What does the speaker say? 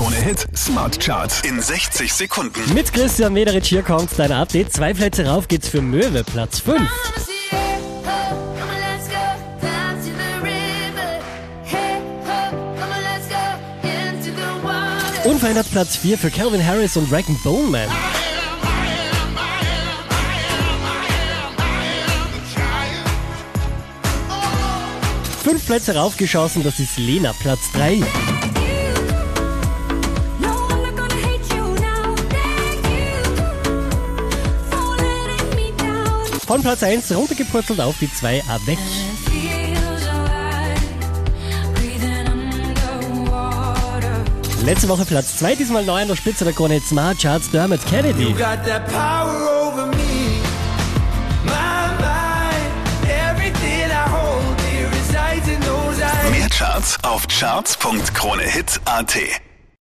Krone Hit Smart Charts in 60 Sekunden. Mit Christian Mederich hier kommt dein Update. Zwei Plätze rauf geht's für Möwe, Platz 5. Unverändert Platz 4 für Calvin Harris und Rag Bone Man. Fünf Plätze raufgeschossen, das ist Lena, Platz 3. Von Platz 1 runtergepurzelt auf die 2 Avec. Letzte Woche Platz 2, diesmal neu an der Spitze der Krone Smart Charts Dermot Kennedy. got that power over me. Mind. Mehr Charts auf charts.kronehit.at.